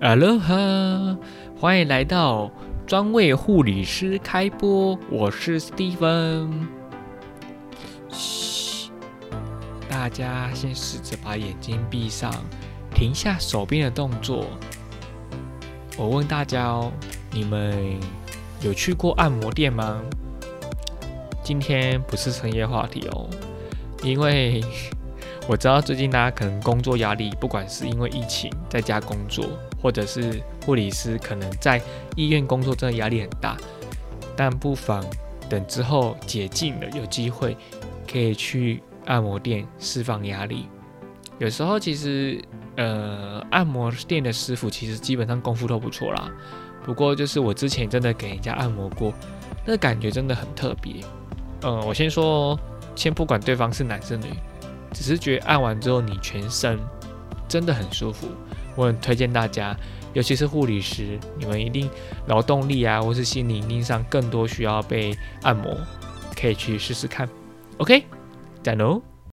哈喽哈，欢迎来到专为护理师开播，我是 Steven。嘘，大家先试着把眼睛闭上，停下手边的动作。我问大家哦，你们有去过按摩店吗？今天不是深夜话题哦，因为我知道最近大家可能工作压力，不管是因为疫情在家工作，或者是护理师可能在医院工作，真的压力很大。但不妨等之后解禁了，有机会可以去按摩店释放压力。有时候其实，呃，按摩店的师傅其实基本上功夫都不错啦。不过就是我之前真的给人家按摩过，那感觉真的很特别。嗯，我先说，先不管对方是男是女，只是觉得按完之后你全身真的很舒服，我很推荐大家，尤其是护理师，你们一定劳动力啊，或是心理力上更多需要被按摩，可以去试试看。OK，加油！